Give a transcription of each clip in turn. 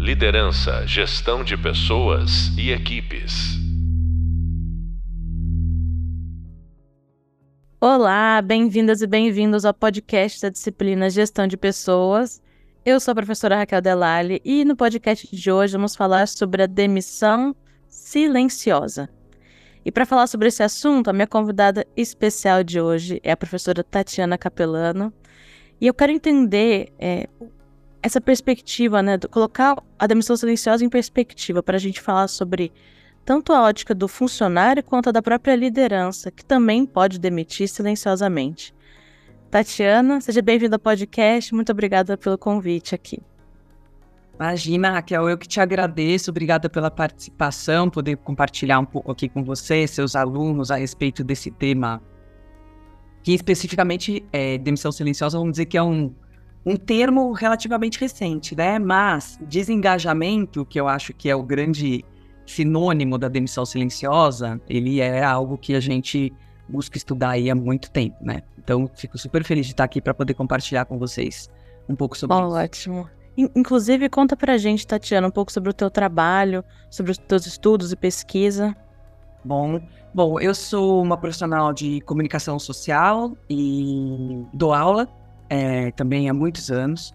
Liderança, gestão de pessoas e equipes. Olá, bem-vindas e bem-vindos ao podcast da disciplina Gestão de Pessoas. Eu sou a professora Raquel Delali e no podcast de hoje vamos falar sobre a demissão silenciosa. E para falar sobre esse assunto, a minha convidada especial de hoje é a professora Tatiana Capelano. E eu quero entender é, essa perspectiva, né, colocar a demissão silenciosa em perspectiva para a gente falar sobre tanto a ótica do funcionário quanto a da própria liderança, que também pode demitir silenciosamente. Tatiana, seja bem-vinda ao podcast. Muito obrigada pelo convite aqui. Imagina, Raquel, eu que te agradeço. Obrigada pela participação, poder compartilhar um pouco aqui com você, seus alunos, a respeito desse tema, que especificamente é demissão silenciosa, vamos dizer que é um, um termo relativamente recente, né? Mas desengajamento, que eu acho que é o grande sinônimo da demissão silenciosa, ele é algo que a gente busca estudar aí há muito tempo, né? Então, fico super feliz de estar aqui para poder compartilhar com vocês um pouco sobre Bom, isso. Ótimo. Inclusive, conta pra gente, Tatiana, um pouco sobre o teu trabalho, sobre os teus estudos e pesquisa. Bom, bom, eu sou uma profissional de comunicação social e dou aula é, também há muitos anos.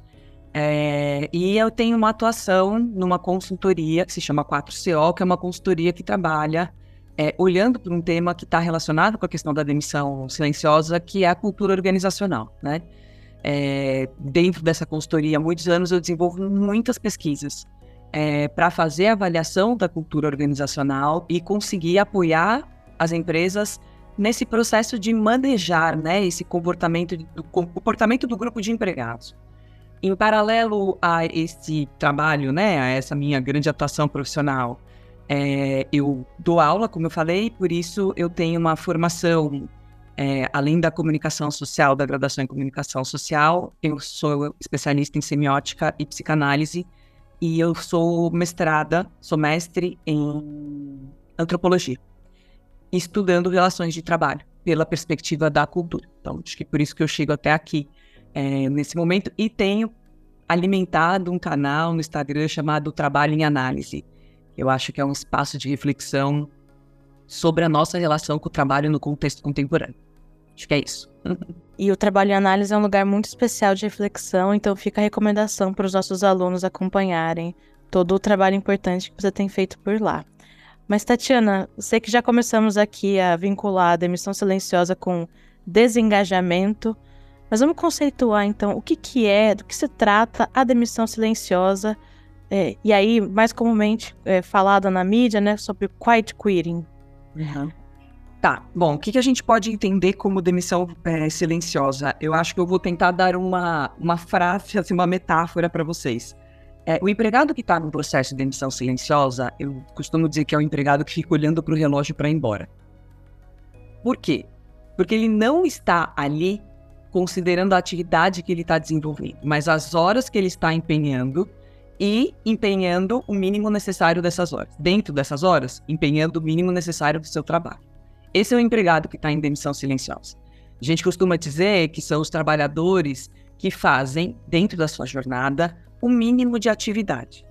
É, e eu tenho uma atuação numa consultoria que se chama 4CO, que é uma consultoria que trabalha é, olhando para um tema que está relacionado com a questão da demissão silenciosa, que é a cultura organizacional, né? É, dentro dessa consultoria há muitos anos eu desenvolvo muitas pesquisas é, para fazer avaliação da cultura organizacional e conseguir apoiar as empresas nesse processo de manejar né, esse comportamento do comportamento do grupo de empregados. Em paralelo a esse trabalho, né, a essa minha grande atuação profissional, é, eu dou aula, como eu falei, por isso eu tenho uma formação, é, além da comunicação social, da graduação em comunicação social, eu sou especialista em semiótica e psicanálise, e eu sou mestrada, sou mestre em antropologia, estudando relações de trabalho pela perspectiva da cultura. Então, acho que por isso que eu chego até aqui é, nesse momento e tenho alimentado um canal no Instagram chamado Trabalho em Análise, eu acho que é um espaço de reflexão sobre a nossa relação com o trabalho no contexto contemporâneo. Acho que é isso. E o trabalho em análise é um lugar muito especial de reflexão, então fica a recomendação para os nossos alunos acompanharem todo o trabalho importante que você tem feito por lá. Mas, Tatiana, sei que já começamos aqui a vincular a demissão silenciosa com desengajamento, mas vamos conceituar então o que, que é, do que se trata a demissão silenciosa é, e aí, mais comumente é, falada na mídia, né, sobre quiet quitting. Uhum. Tá, bom, o que, que a gente pode entender como demissão é, silenciosa? Eu acho que eu vou tentar dar uma, uma frase, assim, uma metáfora para vocês. É, o empregado que está no processo de demissão silenciosa, eu costumo dizer que é o empregado que fica olhando para o relógio para ir embora. Por quê? Porque ele não está ali considerando a atividade que ele está desenvolvendo, mas as horas que ele está empenhando e empenhando o mínimo necessário dessas horas. Dentro dessas horas, empenhando o mínimo necessário do seu trabalho. Esse é o empregado que está em demissão silenciosa. A gente costuma dizer que são os trabalhadores que fazem, dentro da sua jornada, o mínimo de atividade.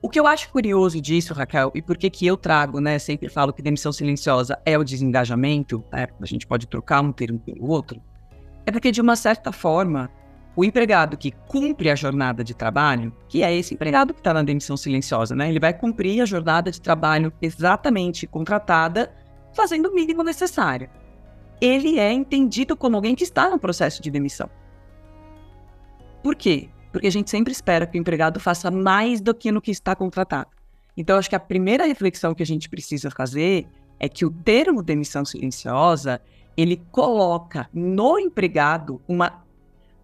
O que eu acho curioso disso, Raquel, e por que que eu trago, né, sempre falo que demissão silenciosa é o desengajamento, né, a gente pode trocar um termo pelo outro, é porque, de uma certa forma, o empregado que cumpre a jornada de trabalho, que é esse empregado que está na demissão silenciosa, né? Ele vai cumprir a jornada de trabalho exatamente contratada, fazendo o mínimo necessário. Ele é entendido como alguém que está no processo de demissão. Por quê? Porque a gente sempre espera que o empregado faça mais do que no que está contratado. Então, acho que a primeira reflexão que a gente precisa fazer é que o termo demissão silenciosa ele coloca no empregado uma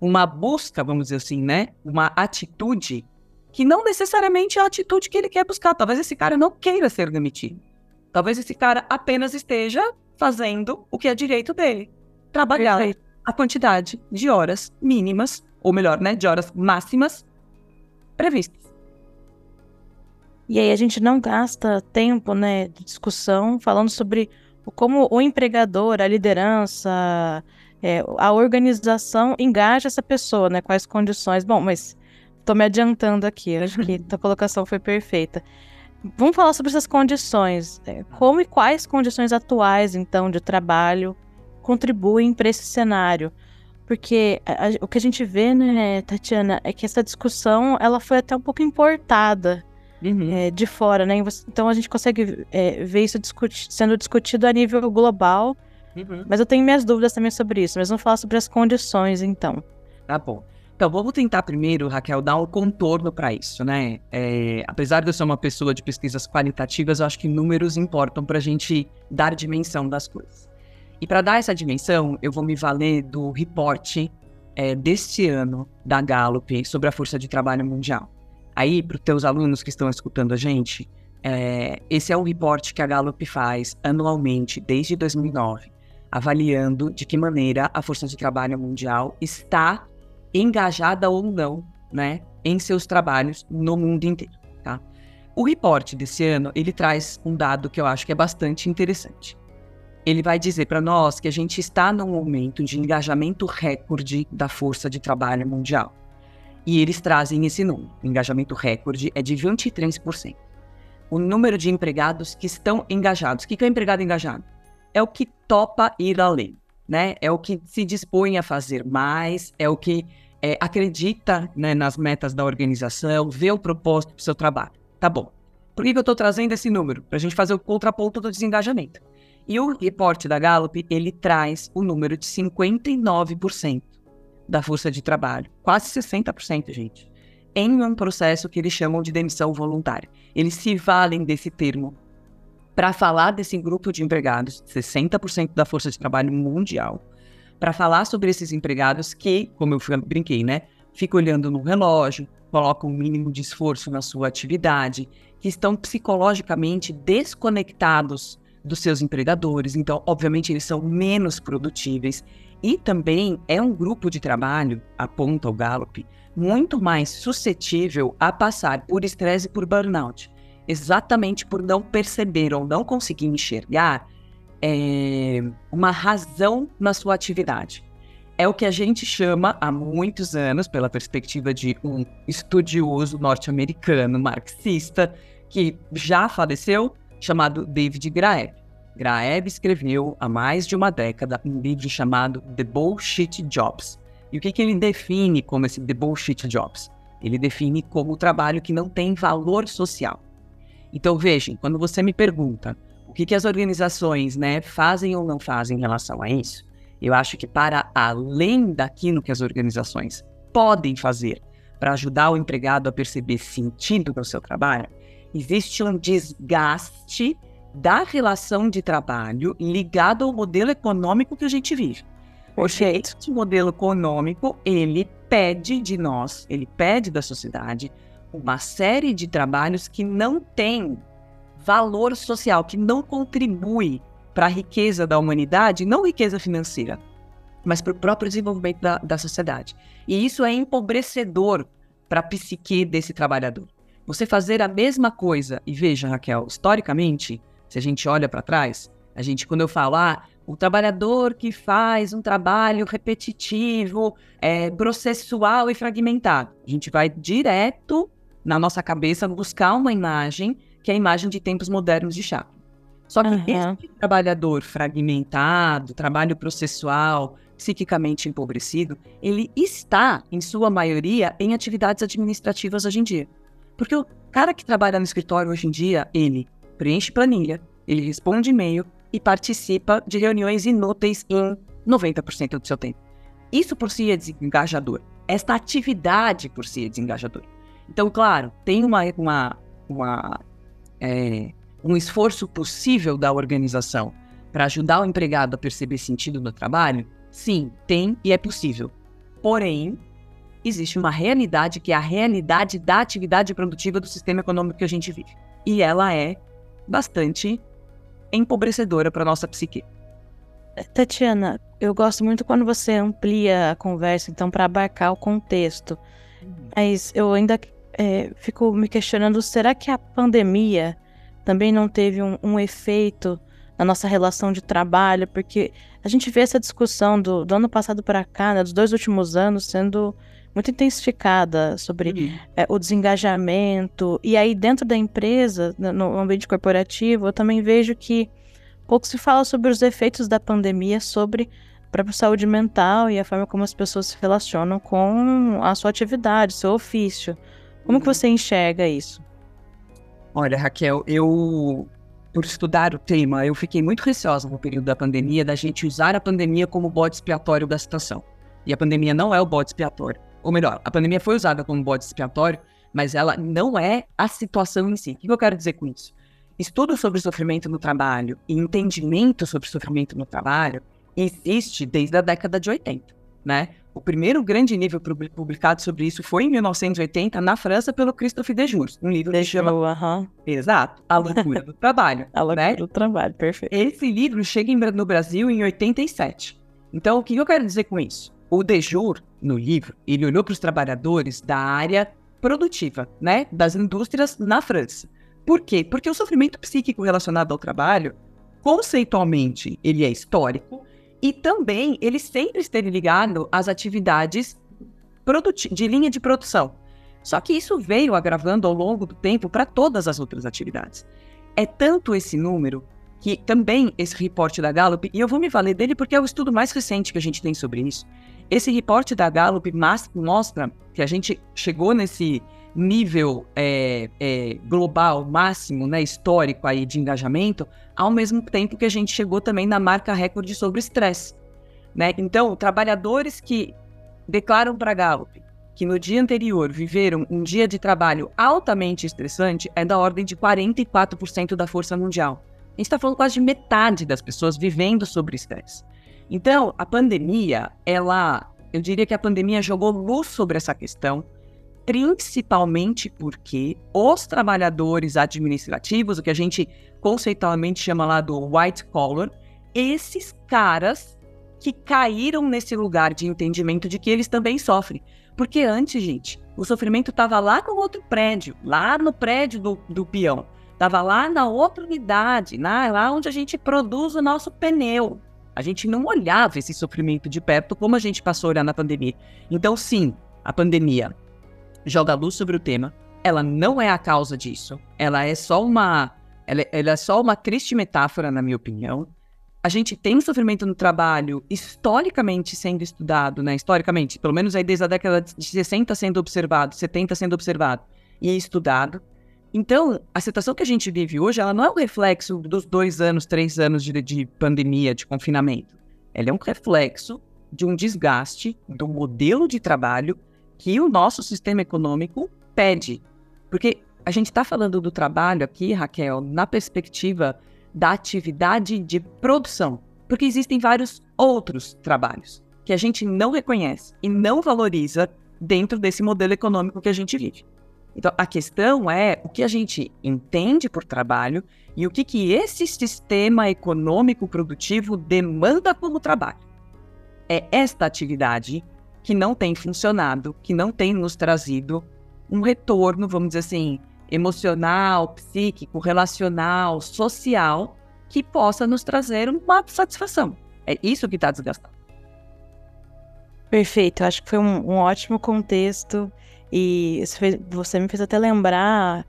uma busca, vamos dizer assim, né? Uma atitude que não necessariamente é a atitude que ele quer buscar. Talvez esse cara não queira ser demitido. Talvez esse cara apenas esteja fazendo o que é direito dele. Trabalhar Perfeito. a quantidade de horas mínimas, ou melhor, né, de horas máximas previstas. E aí a gente não gasta tempo, né, de discussão falando sobre como o empregador, a liderança, é, a organização engaja essa pessoa, né? Quais condições. Bom, mas tô me adiantando aqui. Acho que a colocação foi perfeita. Vamos falar sobre essas condições. É, como e quais condições atuais, então, de trabalho contribuem para esse cenário? Porque a, a, o que a gente vê, né, Tatiana, é que essa discussão ela foi até um pouco importada uhum. é, de fora, né? Então a gente consegue é, ver isso discuti sendo discutido a nível global. Uhum. Mas eu tenho minhas dúvidas também sobre isso. Mas vamos falar sobre as condições, então. Tá bom. Então, vamos tentar primeiro, Raquel, dar um contorno para isso, né? É, apesar de eu ser uma pessoa de pesquisas qualitativas, eu acho que números importam para a gente dar dimensão das coisas. E para dar essa dimensão, eu vou me valer do reporte é, deste ano da Gallup sobre a força de trabalho mundial. Aí, para os teus alunos que estão escutando a gente, é, esse é um reporte que a Gallup faz anualmente desde 2009, avaliando de que maneira a força de trabalho mundial está engajada ou não, né, em seus trabalhos no mundo inteiro, tá? O reporte desse ano, ele traz um dado que eu acho que é bastante interessante. Ele vai dizer para nós que a gente está num momento de engajamento recorde da força de trabalho mundial. E eles trazem esse número. O engajamento recorde é de 23%. O número de empregados que estão engajados. O que é empregado engajado? É o que topa ir além, né? É o que se dispõe a fazer mais, é o que é, acredita né, nas metas da organização, vê o propósito do seu trabalho. Tá bom. Por que, que eu estou trazendo esse número? Para a gente fazer o contraponto do desengajamento. E o reporte da Gallup, ele traz o número de 59% da força de trabalho, quase 60%, gente, em um processo que eles chamam de demissão voluntária. Eles se valem desse termo. Para falar desse grupo de empregados, 60% da força de trabalho mundial, para falar sobre esses empregados que, como eu brinquei, né, ficam olhando no relógio, colocam um mínimo de esforço na sua atividade, que estão psicologicamente desconectados dos seus empregadores, então, obviamente, eles são menos produtíveis. E também é um grupo de trabalho, aponta o Gallup, muito mais suscetível a passar por estresse e por burnout, exatamente por não perceber ou não conseguir enxergar é, uma razão na sua atividade. É o que a gente chama há muitos anos, pela perspectiva de um estudioso norte-americano marxista que já faleceu, chamado David Graeber. Graeber escreveu há mais de uma década um livro chamado The Bullshit Jobs. E o que, que ele define como esse The Bullshit Jobs? Ele define como o trabalho que não tem valor social. Então vejam, quando você me pergunta o que, que as organizações né, fazem ou não fazem em relação a isso? Eu acho que para além daquilo que as organizações podem fazer para ajudar o empregado a perceber sentido no seu trabalho, existe um desgaste da relação de trabalho ligado ao modelo econômico que a gente vive. Porque esse modelo econômico, ele pede de nós, ele pede da sociedade uma série de trabalhos que não têm valor social, que não contribui para a riqueza da humanidade, não riqueza financeira, mas para o próprio desenvolvimento da, da sociedade. E isso é empobrecedor para a psique desse trabalhador. Você fazer a mesma coisa, e veja, Raquel, historicamente, se a gente olha para trás, a gente, quando eu falo, ah, o trabalhador que faz um trabalho repetitivo, é, processual e fragmentado, a gente vai direto na nossa cabeça buscar uma imagem que é a imagem de tempos modernos de Chaplin. Só que uhum. esse trabalhador fragmentado, trabalho processual, psiquicamente empobrecido, ele está, em sua maioria, em atividades administrativas hoje em dia. Porque o cara que trabalha no escritório hoje em dia, ele preenche planilha, ele responde e-mail e participa de reuniões inúteis em 90% do seu tempo. Isso por si é desengajador. Esta atividade por si é desengajadora. Então, claro, tem uma, uma, uma é, um esforço possível da organização para ajudar o empregado a perceber sentido no trabalho? Sim, tem e é possível. Porém, existe uma realidade que é a realidade da atividade produtiva do sistema econômico que a gente vive. E ela é bastante empobrecedora para nossa psique. Tatiana, eu gosto muito quando você amplia a conversa, então, para abarcar o contexto. Uhum. Mas eu ainda é, fico me questionando: será que a pandemia também não teve um, um, efeito na nossa relação de trabalho? Porque a gente vê essa discussão do, do ano passado para cá, né, dos dois últimos anos, sendo muito intensificada sobre uhum. é, o desengajamento. E aí, dentro da empresa, no ambiente corporativo, eu também vejo que pouco se fala sobre os efeitos da pandemia sobre a própria saúde mental e a forma como as pessoas se relacionam com a sua atividade, seu ofício. Como que uhum. você enxerga isso? Olha, Raquel, eu, por estudar o tema, eu fiquei muito receosa no período da pandemia da gente usar a pandemia como bode expiatório da situação. E a pandemia não é o bode expiatório. Ou melhor, a pandemia foi usada como bode expiatório, mas ela não é a situação em si. O que eu quero dizer com isso? Estudo sobre sofrimento no trabalho e entendimento sobre sofrimento no trabalho existe desde a década de 80, né? O primeiro grande livro publicado sobre isso foi em 1980 na França pelo Christophe Dejour, um livro que chama... Uh -huh. Exato, A Loucura do Trabalho. a Loucura né? do Trabalho, perfeito. Esse livro chega no Brasil em 87. Então, o que eu quero dizer com isso? O Dejour, no livro, ele olhou para os trabalhadores da área produtiva, né, das indústrias na França. Por quê? Porque o sofrimento psíquico relacionado ao trabalho, conceitualmente, ele é histórico e também ele sempre esteve ligado às atividades de linha de produção. Só que isso veio agravando ao longo do tempo para todas as outras atividades. É tanto esse número que também esse reporte da Gallup, e eu vou me valer dele porque é o estudo mais recente que a gente tem sobre isso. Esse reporte da Gallup mostra que a gente chegou nesse nível é, é, global máximo, né, histórico aí de engajamento, ao mesmo tempo que a gente chegou também na marca recorde sobre estresse. Né? Então, trabalhadores que declaram para a Gallup que no dia anterior viveram um dia de trabalho altamente estressante é da ordem de 44% da força mundial. A gente está falando quase de metade das pessoas vivendo sobre estresse. Então, a pandemia, ela, eu diria que a pandemia jogou luz sobre essa questão, principalmente porque os trabalhadores administrativos, o que a gente conceitualmente chama lá do white collar, esses caras que caíram nesse lugar de entendimento de que eles também sofrem. Porque antes, gente, o sofrimento estava lá no outro prédio, lá no prédio do, do peão. Estava lá na outra unidade, lá, lá onde a gente produz o nosso pneu. A gente não olhava esse sofrimento de perto como a gente passou a olhar na pandemia. Então, sim, a pandemia joga luz sobre o tema. Ela não é a causa disso. Ela é só uma. Ela, ela é só uma triste metáfora, na minha opinião. A gente tem sofrimento no trabalho historicamente sendo estudado, né? Historicamente, pelo menos aí desde a década de 60 sendo observado, 70 sendo observado e estudado. Então, a situação que a gente vive hoje, ela não é um reflexo dos dois anos, três anos de, de pandemia, de confinamento. Ela é um reflexo de um desgaste do modelo de trabalho que o nosso sistema econômico pede. Porque a gente está falando do trabalho aqui, Raquel, na perspectiva da atividade de produção. Porque existem vários outros trabalhos que a gente não reconhece e não valoriza dentro desse modelo econômico que a gente vive. Então, a questão é o que a gente entende por trabalho e o que, que esse sistema econômico produtivo demanda como trabalho. É esta atividade que não tem funcionado, que não tem nos trazido um retorno, vamos dizer assim, emocional, psíquico, relacional, social, que possa nos trazer uma satisfação. É isso que está desgastando. Perfeito, acho que foi um, um ótimo contexto e você me fez até lembrar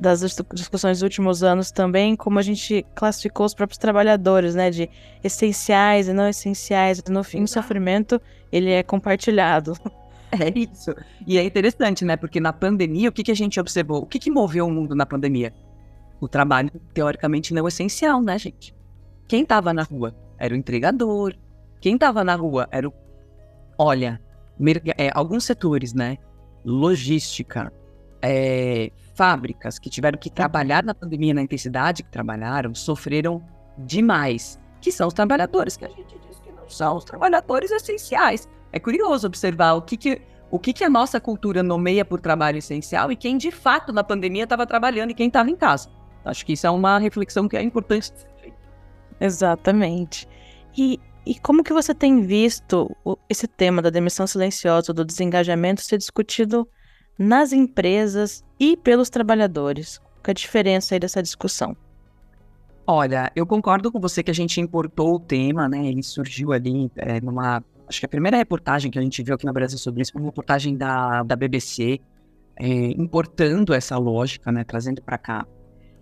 das discussões dos últimos anos também, como a gente classificou os próprios trabalhadores, né, de essenciais e não essenciais. No fim, o sofrimento, ele é compartilhado. É isso. E é interessante, né, porque na pandemia, o que, que a gente observou? O que, que moveu o mundo na pandemia? O trabalho, teoricamente, não essencial, né, gente? Quem estava na rua era o entregador. Quem estava na rua era o... Olha, é, alguns setores, né? Logística, é, fábricas que tiveram que trabalhar na pandemia na intensidade que trabalharam sofreram demais, que são os trabalhadores que a gente diz que não são os trabalhadores essenciais. É curioso observar o que, que o que, que a nossa cultura nomeia por trabalho essencial e quem de fato na pandemia estava trabalhando e quem estava em casa. Acho que isso é uma reflexão que é importante ser feita. Exatamente. E, e como que você tem visto esse tema da demissão silenciosa, do desengajamento ser discutido nas empresas e pelos trabalhadores? Qual é a diferença aí dessa discussão? Olha, eu concordo com você que a gente importou o tema, né? Ele surgiu ali é, numa acho que a primeira reportagem que a gente viu aqui no Brasil sobre isso foi uma reportagem da, da BBC, é, importando essa lógica, né, trazendo para cá.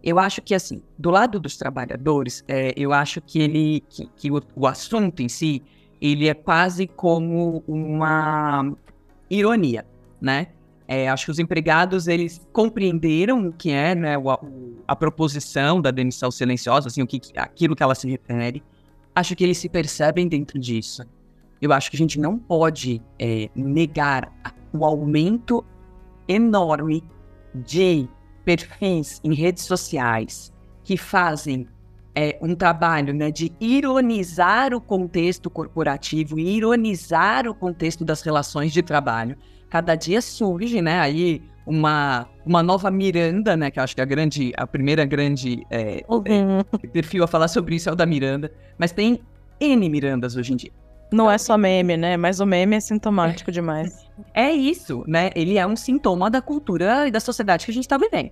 Eu acho que, assim, do lado dos trabalhadores, é, eu acho que ele, que, que o, o, assunto em si, ele é quase como uma ironia, né? É, acho que os empregados, eles compreenderam o que é, né, a, a proposição da demissão silenciosa, assim, o que, aquilo que ela se refere. Acho que eles se percebem dentro disso. Eu acho que a gente não pode é, negar o aumento enorme de perfis em redes sociais que fazem é, um trabalho né, de ironizar o contexto corporativo, ironizar o contexto das relações de trabalho. Cada dia surge, né, aí uma, uma nova Miranda, né, que eu acho que é a grande, a primeira grande é, uhum. é, perfil a falar sobre isso é o da Miranda, mas tem N Mirandas hoje em dia. Não é só meme, né? Mas o meme é sintomático demais. É isso, né? Ele é um sintoma da cultura e da sociedade que a gente está vivendo.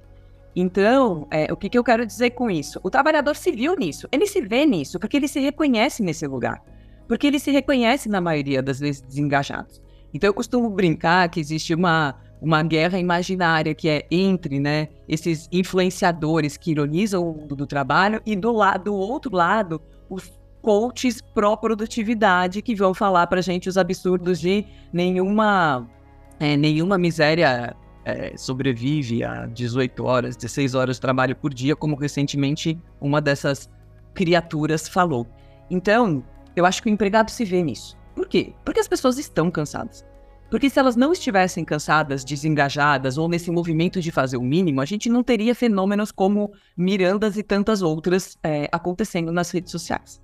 Então, é, o que, que eu quero dizer com isso? O trabalhador se viu nisso, ele se vê nisso, porque ele se reconhece nesse lugar. Porque ele se reconhece, na maioria das vezes, desengajados. Então, eu costumo brincar que existe uma, uma guerra imaginária que é entre né, esses influenciadores que ironizam o mundo do trabalho e do, lado, do outro lado, os coaches pró-produtividade que vão falar pra gente os absurdos de nenhuma, é, nenhuma miséria é, sobrevive a 18 horas, 16 horas de trabalho por dia, como recentemente uma dessas criaturas falou. Então, eu acho que o empregado se vê nisso. Por quê? Porque as pessoas estão cansadas. Porque se elas não estivessem cansadas, desengajadas ou nesse movimento de fazer o mínimo, a gente não teria fenômenos como Mirandas e tantas outras é, acontecendo nas redes sociais.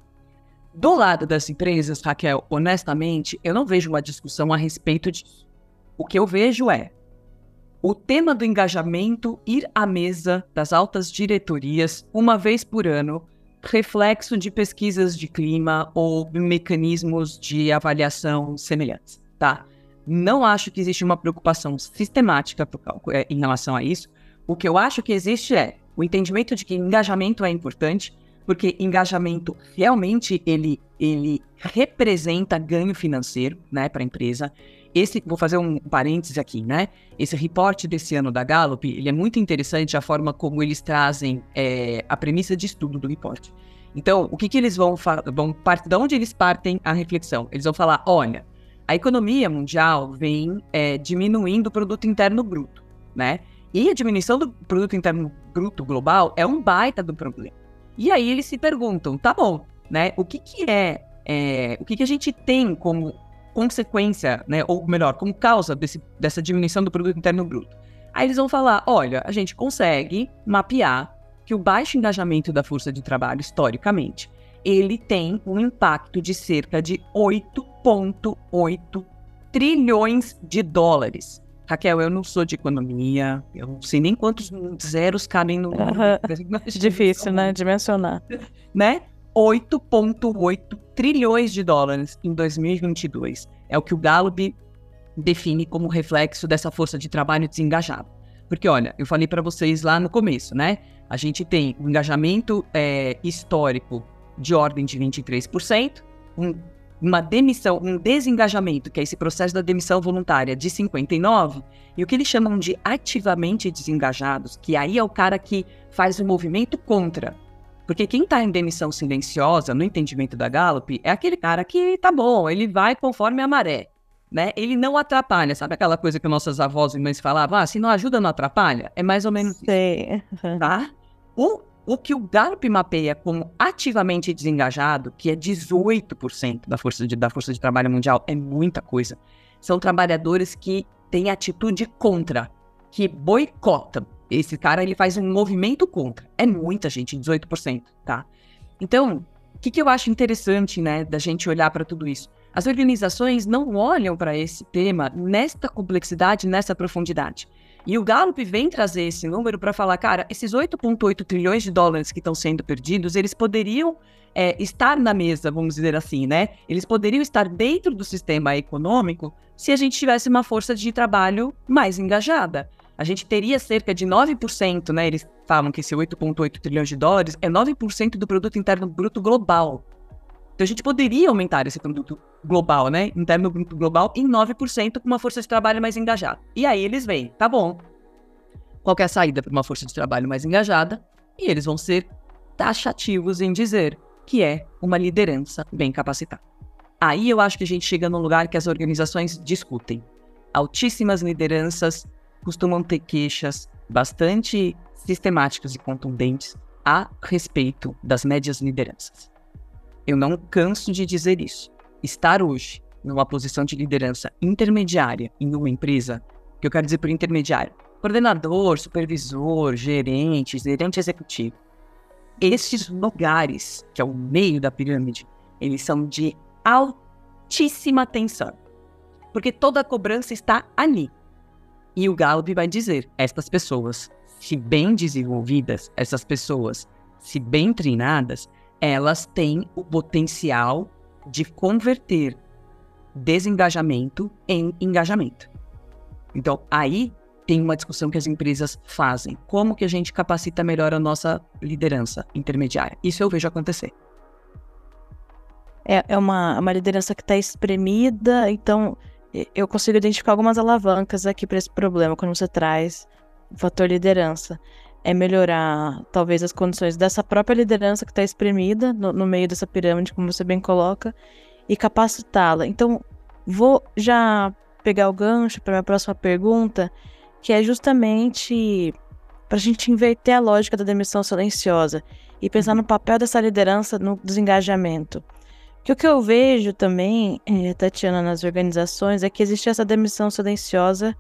Do lado das empresas, Raquel, honestamente, eu não vejo uma discussão a respeito disso. O que eu vejo é o tema do engajamento ir à mesa das altas diretorias uma vez por ano, reflexo de pesquisas de clima ou mecanismos de avaliação semelhantes, tá? Não acho que existe uma preocupação sistemática é, em relação a isso. O que eu acho que existe é o entendimento de que engajamento é importante, porque engajamento realmente ele, ele representa ganho financeiro, né, para a empresa. Esse, vou fazer um parêntese aqui, né? Esse reporte desse ano da Gallup, ele é muito interessante a forma como eles trazem é, a premissa de estudo do reporte. Então, o que, que eles vão, vão partir, de onde eles partem a reflexão? Eles vão falar, olha, a economia mundial vem é, diminuindo o produto interno bruto, né? E a diminuição do produto interno bruto global é um baita do problema. E aí eles se perguntam, tá bom, né? O que que é, é o que que a gente tem como consequência, né? Ou melhor, como causa desse, dessa diminuição do produto interno bruto? Aí eles vão falar, olha, a gente consegue mapear que o baixo engajamento da força de trabalho, historicamente, ele tem um impacto de cerca de 8,8 trilhões de dólares Raquel, eu não sou de economia, eu não sei nem quantos zeros cabem no. Uhum. Difícil, né? Dimensionar. Né? 8,8 trilhões de dólares em 2022. É o que o Gallup define como reflexo dessa força de trabalho desengajada. Porque, olha, eu falei para vocês lá no começo, né? A gente tem um engajamento é, histórico de ordem de 23%, um uma demissão, um desengajamento, que é esse processo da demissão voluntária de 59, e o que eles chamam de ativamente desengajados, que aí é o cara que faz o movimento contra. Porque quem está em demissão silenciosa, no entendimento da Gallup, é aquele cara que tá bom, ele vai conforme a maré. Né? Ele não atrapalha, sabe aquela coisa que nossas avós e mães falavam? Ah, se não ajuda, não atrapalha? É mais ou menos Sei. isso. Tá? O o que o Gallup mapeia como ativamente desengajado, que é 18% da força, de, da força de trabalho mundial, é muita coisa. São trabalhadores que têm atitude contra, que boicotam. Esse cara ele faz um movimento contra. É muita gente, 18%, tá? Então, o que, que eu acho interessante, né, da gente olhar para tudo isso? As organizações não olham para esse tema nesta complexidade, nessa profundidade. E o Gallup vem trazer esse número para falar, cara, esses 8,8 trilhões de dólares que estão sendo perdidos, eles poderiam é, estar na mesa, vamos dizer assim, né? Eles poderiam estar dentro do sistema econômico se a gente tivesse uma força de trabalho mais engajada. A gente teria cerca de 9%, né? Eles falam que esse 8,8 trilhões de dólares é 9% do produto interno bruto global. Então a gente poderia aumentar esse produto global, né? Interno bruto global em 9% com uma força de trabalho mais engajada. E aí eles vêm, tá bom. Qual é a saída para uma força de trabalho mais engajada? E eles vão ser taxativos em dizer que é uma liderança bem capacitada. Aí eu acho que a gente chega num lugar que as organizações discutem. Altíssimas lideranças costumam ter queixas bastante sistemáticas e contundentes a respeito das médias lideranças. Eu não canso de dizer isso. Estar hoje numa posição de liderança intermediária em uma empresa, que eu quero dizer por intermediário, coordenador, supervisor, gerente, gerente executivo, esses lugares, que é o meio da pirâmide, eles são de altíssima tensão. Porque toda a cobrança está ali. E o Gallup vai dizer: estas pessoas, se bem desenvolvidas, essas pessoas, se bem treinadas, elas têm o potencial de converter desengajamento em engajamento. Então, aí tem uma discussão que as empresas fazem. Como que a gente capacita melhor a nossa liderança intermediária? Isso eu vejo acontecer. É, é uma, uma liderança que está espremida, então eu consigo identificar algumas alavancas aqui para esse problema quando você traz o fator liderança. É melhorar, talvez, as condições dessa própria liderança que está espremida no, no meio dessa pirâmide, como você bem coloca, e capacitá-la. Então, vou já pegar o gancho para minha próxima pergunta, que é justamente para a gente inverter a lógica da demissão silenciosa e pensar no papel dessa liderança no desengajamento. Que o que eu vejo também, é, Tatiana, nas organizações é que existe essa demissão silenciosa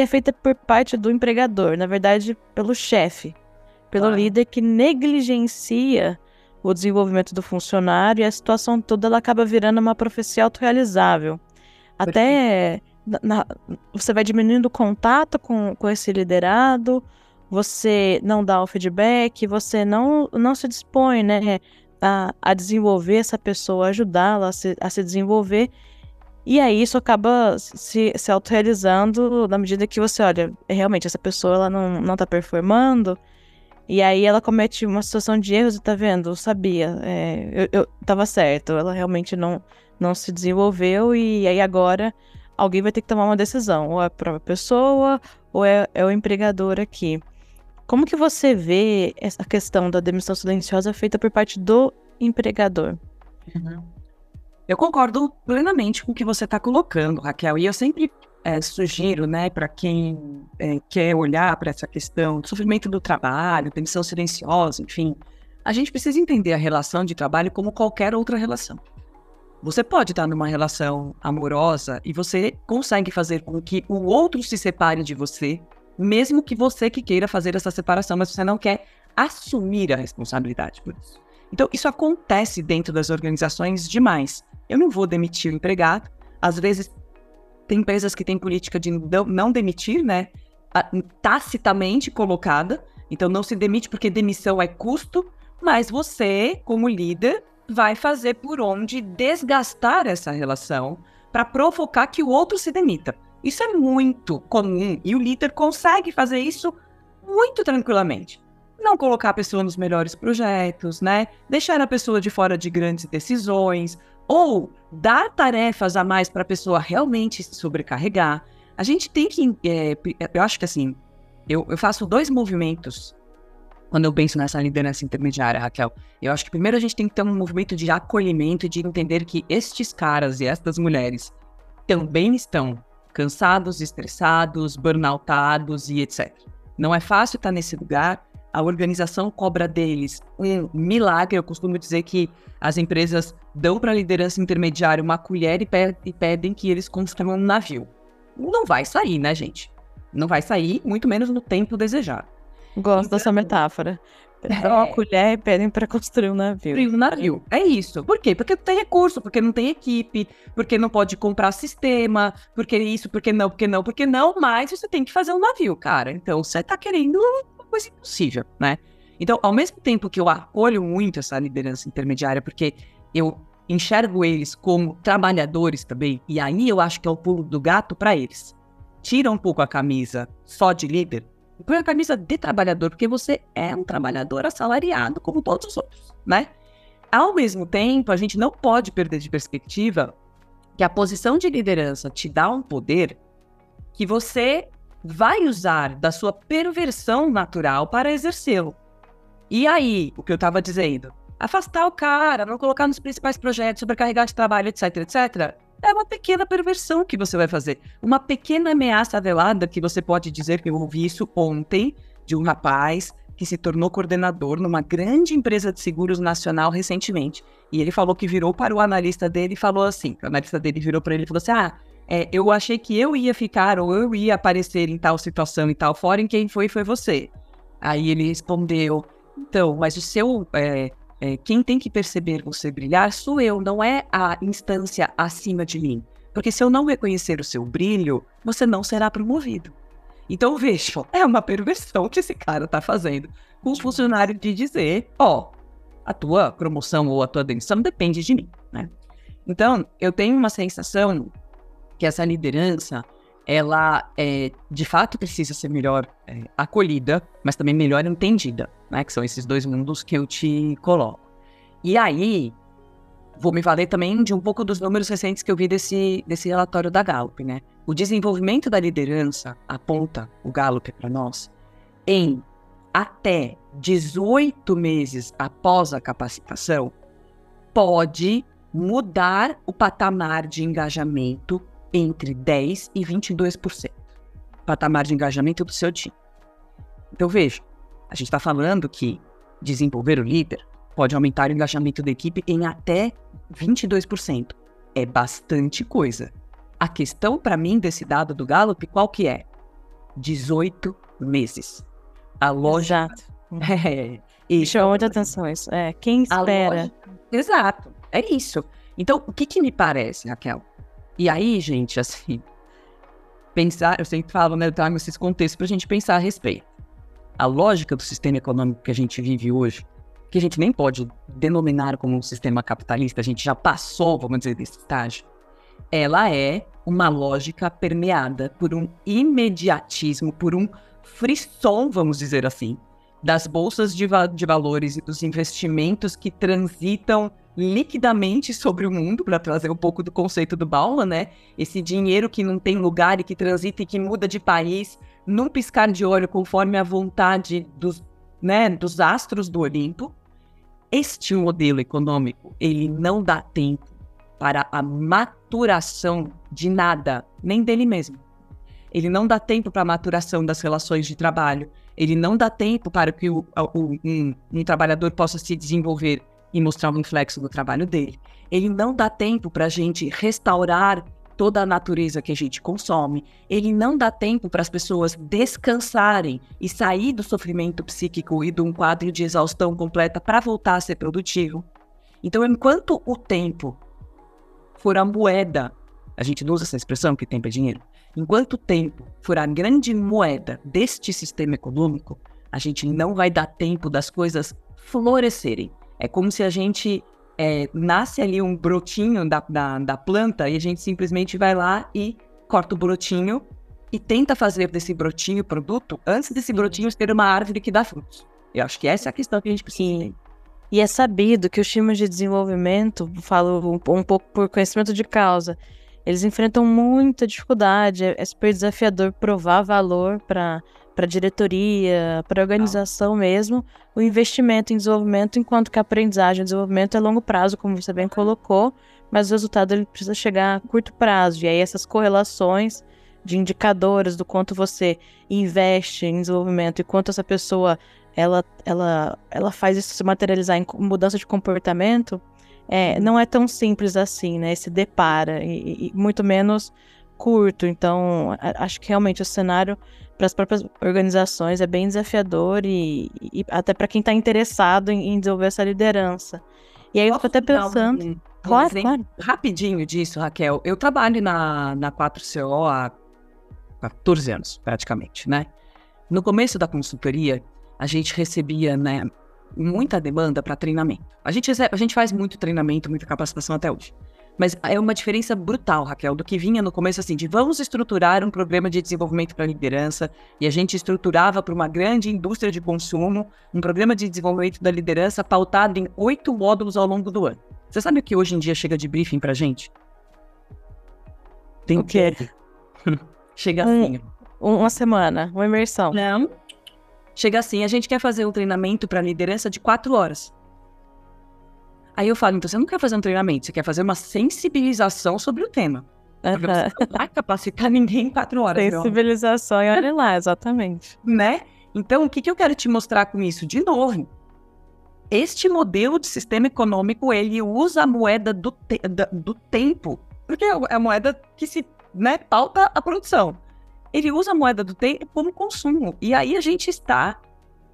que é feita por parte do empregador, na verdade, pelo chefe, pelo claro. líder que negligencia o desenvolvimento do funcionário e a situação toda ela acaba virando uma profecia autorrealizável. Até na, você vai diminuindo o contato com, com esse liderado, você não dá o feedback, você não, não se dispõe né, a, a desenvolver essa pessoa, ajudá-la a se, a se desenvolver. E aí isso acaba se, se autorrealizando na medida que você olha, realmente essa pessoa ela não, não tá performando, e aí ela comete uma situação de erros e tá vendo, sabia, é, eu, eu tava certo, ela realmente não, não se desenvolveu, e aí agora alguém vai ter que tomar uma decisão, ou é a própria pessoa, ou é, é o empregador aqui. Como que você vê essa questão da demissão silenciosa feita por parte do empregador? Uhum. Eu concordo plenamente com o que você está colocando, Raquel, e eu sempre é, sugiro, né, para quem é, quer olhar para essa questão do sofrimento do trabalho, demissão silenciosa, enfim, a gente precisa entender a relação de trabalho como qualquer outra relação. Você pode estar numa relação amorosa e você consegue fazer com que o outro se separe de você, mesmo que você que queira fazer essa separação, mas você não quer assumir a responsabilidade por isso. Então, isso acontece dentro das organizações demais. Eu não vou demitir o empregado. Às vezes, tem empresas que têm política de não demitir, né? Tacitamente colocada. Então, não se demite porque demissão é custo, mas você, como líder, vai fazer por onde desgastar essa relação para provocar que o outro se demita. Isso é muito comum e o líder consegue fazer isso muito tranquilamente. Não colocar a pessoa nos melhores projetos, né? Deixar a pessoa de fora de grandes decisões ou dar tarefas a mais para a pessoa realmente se sobrecarregar. A gente tem que, é, eu acho que assim, eu, eu faço dois movimentos quando eu penso nessa liderança intermediária, Raquel. Eu acho que primeiro a gente tem que ter um movimento de acolhimento e de entender que estes caras e estas mulheres também estão cansados, estressados, burnoutados e etc. Não é fácil estar nesse lugar. A organização cobra deles um milagre. Eu costumo dizer que as empresas dão para a liderança intermediária uma colher e, pe e pedem que eles construam um navio. Não vai sair, né, gente? Não vai sair, muito menos no tempo desejado. Gosto então, dessa metáfora. Dão uma colher e pedem para construir um navio. Construir um navio. É isso. Por quê? Porque não tem recurso, porque não tem equipe, porque não pode comprar sistema, porque isso, porque não, porque não, porque não, mas você tem que fazer um navio, cara. Então você tá querendo coisa impossível, né? Então, ao mesmo tempo que eu acolho muito essa liderança intermediária, porque eu enxergo eles como trabalhadores também, e aí eu acho que é o pulo do gato para eles. Tira um pouco a camisa só de líder Põe a camisa de trabalhador, porque você é um trabalhador assalariado como todos os outros, né? Ao mesmo tempo, a gente não pode perder de perspectiva que a posição de liderança te dá um poder que você vai usar da sua perversão natural para exercê-lo. E aí, o que eu estava dizendo, afastar o cara, não colocar nos principais projetos, sobrecarregar de trabalho, etc, etc, é uma pequena perversão que você vai fazer. Uma pequena ameaça velada que você pode dizer que eu ouvi isso ontem de um rapaz que se tornou coordenador numa grande empresa de seguros nacional recentemente. E ele falou que virou para o analista dele e falou assim: o analista dele virou para ele e falou assim: Ah, é, eu achei que eu ia ficar ou eu ia aparecer em tal situação e tal fora, em quem foi foi você. Aí ele respondeu: Então, mas o seu. É, é, quem tem que perceber você brilhar sou eu, não é a instância acima de mim. Porque se eu não reconhecer o seu brilho, você não será promovido. Então, vejam, é uma perversão que esse cara tá fazendo com o funcionário de dizer, ó, oh, a tua promoção ou a tua demissão depende de mim, né? Então, eu tenho uma sensação que essa liderança, ela é, de fato precisa ser melhor é, acolhida, mas também melhor entendida, né? Que são esses dois mundos que eu te coloco. E aí, vou me valer também de um pouco dos números recentes que eu vi desse, desse relatório da Gallup, né? O desenvolvimento da liderança, aponta o Gallup para nós, em até 18 meses após a capacitação, pode mudar o patamar de engajamento entre 10% e 22%. Patamar de engajamento do seu time. Então veja, a gente está falando que desenvolver o líder pode aumentar o engajamento da equipe em até 22%. É bastante coisa. A questão para mim desse dado do Gallup, qual que é? 18 meses. A loja. É, isso. Chama muita atenção isso. É, quem espera. Loja... Exato. É isso. Então, o que, que me parece, Raquel? E aí, gente, assim, pensar, eu sempre falo, né, eu trago esses contextos para a gente pensar a respeito. A lógica do sistema econômico que a gente vive hoje, que a gente nem pode denominar como um sistema capitalista, a gente já passou, vamos dizer, desse estágio, ela é uma lógica permeada por um imediatismo, por um frisson, vamos dizer assim, das bolsas de, va de valores e dos investimentos que transitam liquidamente sobre o mundo, para trazer um pouco do conceito do Bauman, né? Esse dinheiro que não tem lugar e que transita e que muda de país num piscar de olho conforme a vontade dos, né, dos astros do Olimpo. Este modelo econômico, ele não dá tempo para a maturação de nada, nem dele mesmo. Ele não dá tempo para a maturação das relações de trabalho. Ele não dá tempo para que o, o, um, um trabalhador possa se desenvolver e mostrar um reflexo do trabalho dele. Ele não dá tempo para a gente restaurar toda a natureza que a gente consome. Ele não dá tempo para as pessoas descansarem e sair do sofrimento psíquico e de um quadro de exaustão completa para voltar a ser produtivo. Então, enquanto o tempo for a moeda, a gente não usa essa expressão que tempo é dinheiro, enquanto o tempo for a grande moeda deste sistema econômico, a gente não vai dar tempo das coisas florescerem. É como se a gente é, nasce ali um brotinho da, da, da planta e a gente simplesmente vai lá e corta o brotinho e tenta fazer desse brotinho produto antes desse brotinho ser uma árvore que dá frutos. Eu acho que essa é a questão que a gente precisa. E é sabido que os times de desenvolvimento, falo um, um pouco por conhecimento de causa, eles enfrentam muita dificuldade, é, é super desafiador provar valor para para diretoria, para organização mesmo, o investimento em desenvolvimento, enquanto que a aprendizagem e desenvolvimento é longo prazo, como você bem colocou, mas o resultado ele precisa chegar a curto prazo. E aí essas correlações de indicadores do quanto você investe em desenvolvimento e quanto essa pessoa ela, ela, ela faz isso se materializar em mudança de comportamento, é, não é tão simples assim, né? Se depara, e, e muito menos curto. Então, acho que realmente o cenário para as próprias organizações é bem desafiador e, e até para quem está interessado em, em, desenvolver essa liderança. E aí eu fico até pensando. Um, claro, um claro. Rapidinho disso, Raquel. Eu trabalho na, na 4CO há 14 anos, praticamente, né? No começo da consultoria, a gente recebia, né, muita demanda para treinamento. A gente, recebe, a gente faz muito treinamento, muita capacitação até hoje. Mas é uma diferença brutal, Raquel, do que vinha no começo assim, de vamos estruturar um programa de desenvolvimento para liderança, e a gente estruturava para uma grande indústria de consumo um programa de desenvolvimento da liderança pautado em oito módulos ao longo do ano. Você sabe o que hoje em dia chega de briefing pra gente? Tem o quê? chega assim. Um, uma semana, uma imersão. Não. Chega assim, a gente quer fazer um treinamento para liderança de quatro horas. Aí eu falo, então você não quer fazer um treinamento, você quer fazer uma sensibilização sobre o tema. Porque você não vai capacitar ninguém em quatro horas. Sensibilização, e olha lá, exatamente. Né? Então, o que, que eu quero te mostrar com isso? De novo, este modelo de sistema econômico, ele usa a moeda do, te do tempo, porque é a moeda que se né, pauta a produção. Ele usa a moeda do tempo como consumo. E aí a gente está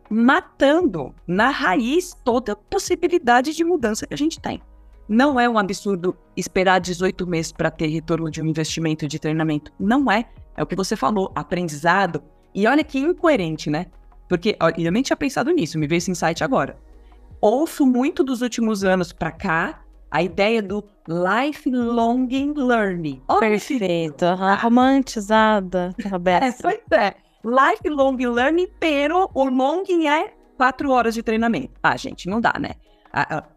matando na raiz toda a possibilidade de mudança que a gente tem. Não é um absurdo esperar 18 meses para ter retorno de um investimento de treinamento. Não é. É o que você falou, aprendizado. E olha que incoerente, né? Porque ó, eu nem tinha pensado nisso, me veio esse insight agora. Ouço muito dos últimos anos para cá a ideia do lifelong learning. Perfeito, romantizada, Roberta. É, pois é lifelong learning, pero o long é quatro horas de treinamento. Ah, gente, não dá, né?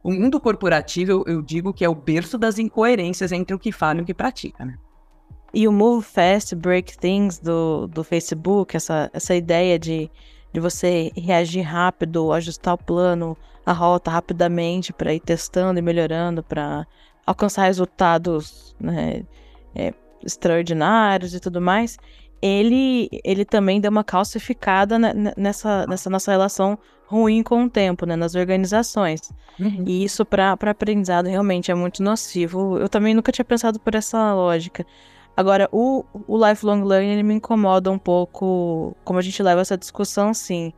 o mundo corporativo, eu, eu, digo que é o berço das incoerências entre o que fala e o que pratica, né? E o Move Fast, Break Things do, do Facebook, essa, essa ideia de, de você reagir rápido, ajustar o plano, a rota rapidamente para ir testando e melhorando, para alcançar resultados né, é, extraordinários e tudo mais ele, ele também deu uma calcificada nessa, nessa nossa relação ruim com o tempo, né, nas organizações. Uhum. E isso para aprendizado realmente é muito nocivo. Eu também nunca tinha pensado por essa lógica. Agora, o, o lifelong learning ele me incomoda um pouco como a gente leva essa discussão, sim.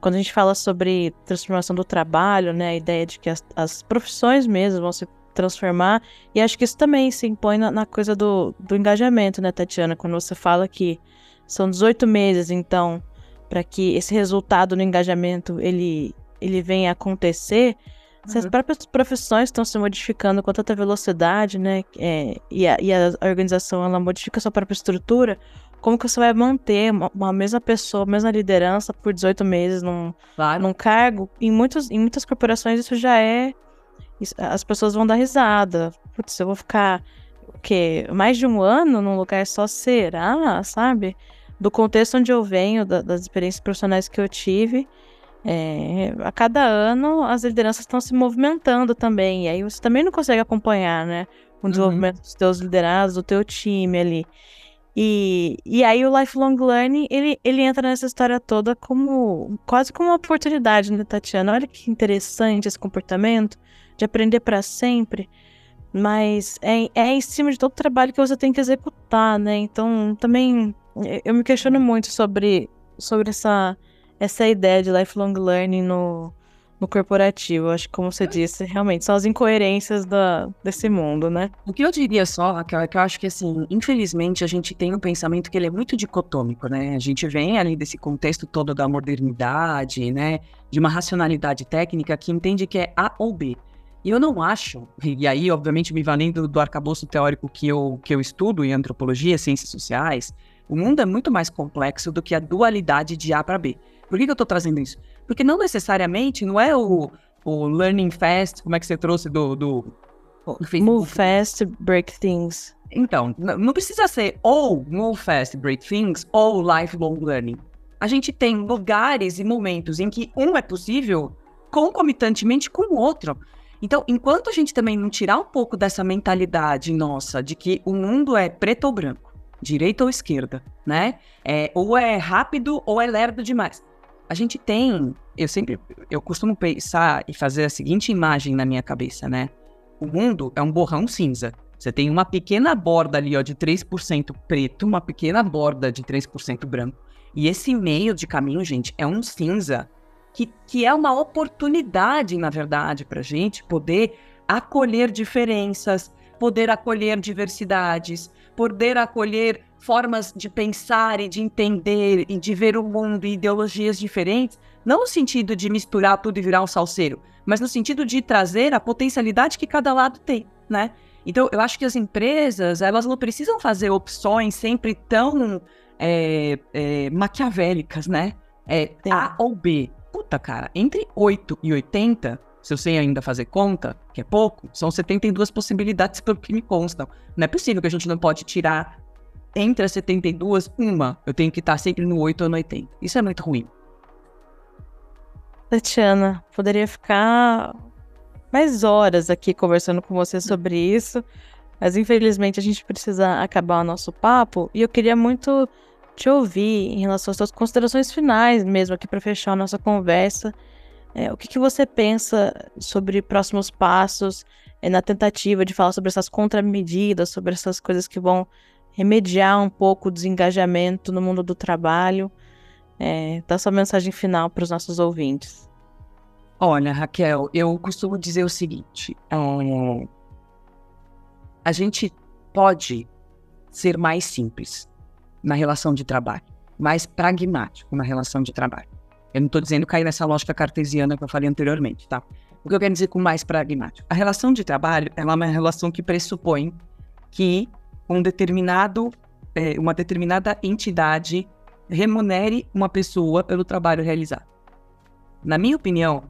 Quando a gente fala sobre transformação do trabalho, né, a ideia de que as, as profissões mesmo vão se transformar. E acho que isso também se impõe na, na, coisa do, do engajamento, né, Tatiana? Quando você fala que são 18 meses, então, para que esse resultado no engajamento ele, ele venha acontecer. Se as próprias profissões estão se modificando com tanta velocidade, né, é, e, a, e a organização ela modifica a sua própria estrutura, como que você vai manter uma, uma, mesma pessoa, a mesma liderança por 18 meses num, claro. num cargo? Em, muitos, em muitas corporações isso já é as pessoas vão dar risada. Putz, eu vou ficar o quê? Mais de um ano num lugar só será, sabe? Do contexto onde eu venho, da, das experiências profissionais que eu tive. É, a cada ano as lideranças estão se movimentando também. E aí você também não consegue acompanhar, né? O uhum. desenvolvimento uhum. dos teus liderados, do teu time ali. E, e aí o lifelong learning, ele, ele entra nessa história toda como quase como uma oportunidade, né, Tatiana? Olha que interessante esse comportamento de aprender para sempre, mas é, é em cima de todo o trabalho que você tem que executar, né? Então, também eu me questiono muito sobre, sobre essa, essa ideia de lifelong learning no, no corporativo. Acho que, como você disse, realmente são as incoerências da, desse mundo, né? O que eu diria só, Raquel, é que eu acho que, assim, infelizmente a gente tem um pensamento que ele é muito dicotômico, né? A gente vem ali desse contexto todo da modernidade, né? De uma racionalidade técnica que entende que é A ou B. E eu não acho, e aí, obviamente, me valendo do arcabouço teórico que eu, que eu estudo em antropologia, ciências sociais, o mundo é muito mais complexo do que a dualidade de A para B. Por que, que eu estou trazendo isso? Porque não necessariamente não é o, o learning fast, como é que você trouxe do. do move fast, break things. Então, não precisa ser ou move fast, break things, ou lifelong learning. A gente tem lugares e momentos em que um é possível concomitantemente com o outro. Então, enquanto a gente também não tirar um pouco dessa mentalidade nossa de que o mundo é preto ou branco, direita ou esquerda, né? É, ou é rápido ou é lerdo demais. A gente tem, eu sempre, eu costumo pensar e fazer a seguinte imagem na minha cabeça, né? O mundo é um borrão cinza. Você tem uma pequena borda ali, ó, de 3% preto, uma pequena borda de 3% branco. E esse meio de caminho, gente, é um cinza que, que é uma oportunidade, na verdade, para gente poder acolher diferenças, poder acolher diversidades, poder acolher formas de pensar e de entender e de ver o mundo e ideologias diferentes, não no sentido de misturar tudo e virar um salseiro, mas no sentido de trazer a potencialidade que cada lado tem, né? Então, eu acho que as empresas, elas não precisam fazer opções sempre tão é, é, maquiavélicas, né? É A ou B. Puta, cara, entre 8 e 80, se eu sei ainda fazer conta, que é pouco, são 72 possibilidades pelo que me constam. Não é possível que a gente não pode tirar entre as 72, uma. Eu tenho que estar sempre no 8 ou no 80. Isso é muito ruim. Tatiana, poderia ficar mais horas aqui conversando com você sobre isso, mas infelizmente a gente precisa acabar o nosso papo e eu queria muito te ouvir em relação às suas considerações finais mesmo aqui para fechar a nossa conversa. É, o que, que, você pensa sobre próximos passos é, na tentativa de falar sobre essas contramedidas, sobre essas coisas que vão remediar um pouco o desengajamento no mundo do trabalho? É, dá sua mensagem final para os nossos ouvintes. Olha, Raquel, eu costumo dizer o seguinte: é, a gente pode ser mais simples na relação de trabalho, mais pragmático na relação de trabalho. Eu não estou dizendo cair nessa lógica cartesiana que eu falei anteriormente, tá? O que eu quero dizer com mais pragmático? A relação de trabalho é uma relação que pressupõe que um determinado, é, uma determinada entidade remunere uma pessoa pelo trabalho realizado. Na minha opinião,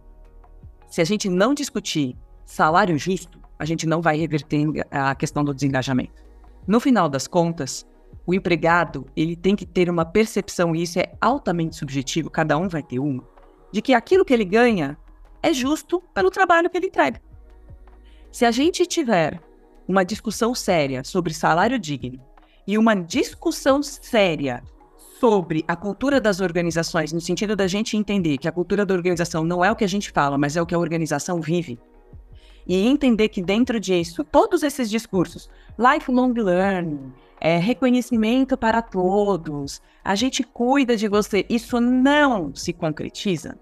se a gente não discutir salário justo, a gente não vai reverter a questão do desengajamento. No final das contas, o empregado ele tem que ter uma percepção, e isso é altamente subjetivo, cada um vai ter uma, de que aquilo que ele ganha é justo pelo trabalho que ele entrega. Se a gente tiver uma discussão séria sobre salário digno e uma discussão séria sobre a cultura das organizações, no sentido da gente entender que a cultura da organização não é o que a gente fala, mas é o que a organização vive. E entender que dentro disso, todos esses discursos, lifelong learning, é, reconhecimento para todos, a gente cuida de você, isso não se concretiza.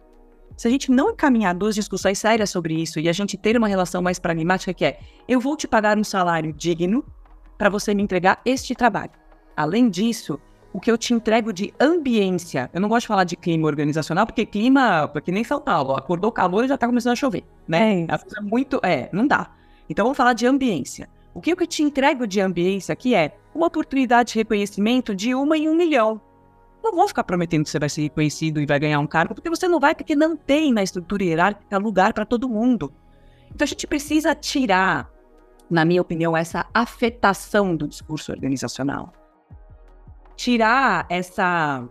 Se a gente não encaminhar duas discussões sérias sobre isso e a gente ter uma relação mais pragmática que é, eu vou te pagar um salário digno para você me entregar este trabalho. Além disso, o que eu te entrego de ambiência. Eu não gosto de falar de clima organizacional, porque clima, porque nem São Paulo, acordou calor e já tá começando a chover, né? É, é muito, é, não dá. Então vamos falar de ambiência. O que eu te entrego de ambiência aqui é uma oportunidade de reconhecimento de uma em um milhão. Não vou ficar prometendo que você vai ser reconhecido e vai ganhar um cargo, porque você não vai, porque não tem na estrutura hierárquica lugar para todo mundo. Então a gente precisa tirar, na minha opinião, essa afetação do discurso organizacional tirar essa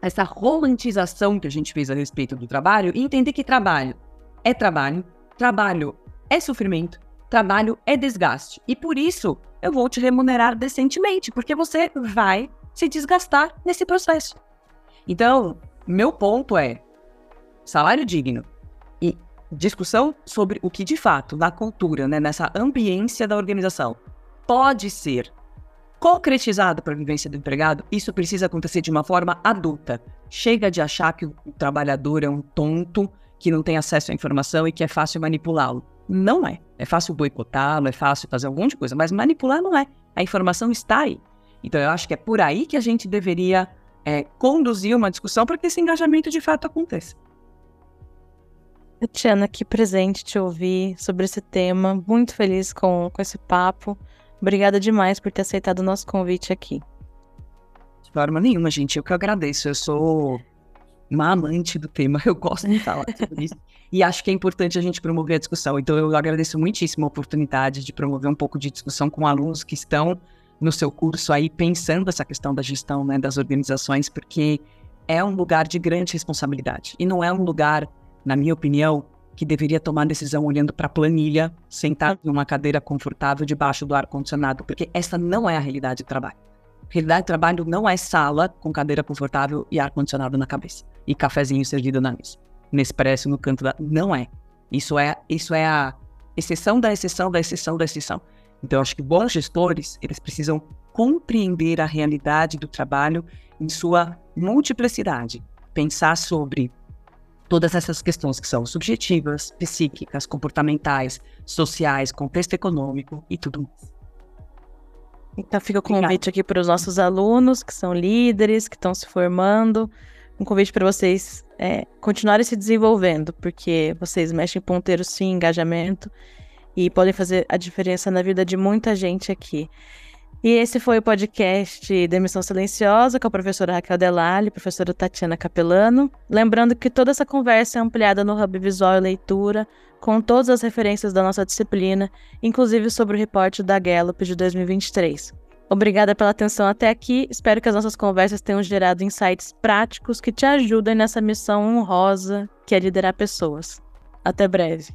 essa romantização que a gente fez a respeito do trabalho e entender que trabalho é trabalho, trabalho é sofrimento, trabalho é desgaste. E por isso eu vou te remunerar decentemente, porque você vai se desgastar nesse processo. Então, meu ponto é salário digno e discussão sobre o que de fato na cultura, né, nessa ambiência da organização pode ser concretizado para a vivência do empregado, isso precisa acontecer de uma forma adulta. Chega de achar que o trabalhador é um tonto, que não tem acesso à informação e que é fácil manipulá-lo. Não é. É fácil boicotá-lo, é fácil fazer algum monte de coisa, mas manipular não é. A informação está aí. Então eu acho que é por aí que a gente deveria é, conduzir uma discussão para que esse engajamento de fato aconteça. Tatiana, que presente te ouvir sobre esse tema. Muito feliz com, com esse papo. Obrigada demais por ter aceitado o nosso convite aqui. De forma nenhuma, gente. Eu que agradeço. Eu sou uma amante do tema. Eu gosto de falar sobre isso. E acho que é importante a gente promover a discussão. Então, eu agradeço muitíssimo a oportunidade de promover um pouco de discussão com alunos que estão no seu curso aí pensando essa questão da gestão né, das organizações, porque é um lugar de grande responsabilidade. E não é um lugar, na minha opinião, que deveria tomar decisão olhando para a planilha, sentado em uma cadeira confortável debaixo do ar-condicionado, porque essa não é a realidade do trabalho. A realidade do trabalho não é sala com cadeira confortável e ar-condicionado na cabeça e cafezinho servido na mesa. Nespresso no canto da. Não é. Isso é, isso é a exceção da exceção da exceção da exceção. Então, eu acho que bons gestores, eles precisam compreender a realidade do trabalho em sua multiplicidade. Pensar sobre todas essas questões que são subjetivas, psíquicas, comportamentais, sociais, contexto econômico e tudo mais. Então fica o convite aqui para os nossos alunos que são líderes, que estão se formando, um convite para vocês é, continuarem se desenvolvendo, porque vocês mexem ponteiro sim, engajamento, e podem fazer a diferença na vida de muita gente aqui. E esse foi o podcast Demissão Silenciosa com a professora Raquel Delali, professora Tatiana Capelano. Lembrando que toda essa conversa é ampliada no Hub Visual e Leitura, com todas as referências da nossa disciplina, inclusive sobre o reporte da Gallup de 2023. Obrigada pela atenção até aqui. Espero que as nossas conversas tenham gerado insights práticos que te ajudem nessa missão honrosa que é liderar pessoas. Até breve.